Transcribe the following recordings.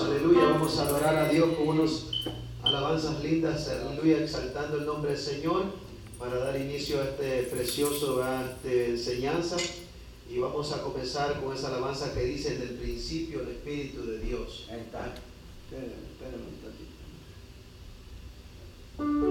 Aleluya, vamos a adorar a Dios con unos alabanzas lindas, aleluya, exaltando el nombre del Señor para dar inicio a este precioso a este enseñanza. Y vamos a comenzar con esa alabanza que dice desde el principio el Espíritu de Dios. Ahí está. Un Thank you.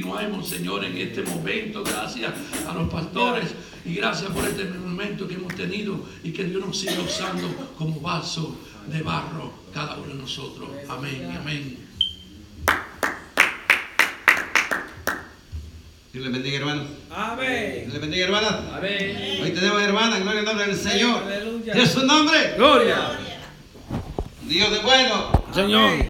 Continuemos, Señor, en este momento. Gracias a los pastores y gracias por este momento que hemos tenido y que Dios nos siga usando como vaso de barro cada uno de nosotros. Amén, amén. Dios le bendiga, hermano. Amén. Dios le bendiga, hermana. Amén. Hoy tenemos hermana, gloria al nombre del Señor. Aleluya. ¿Qué es su nombre? Gloria. Dios de bueno. Señor.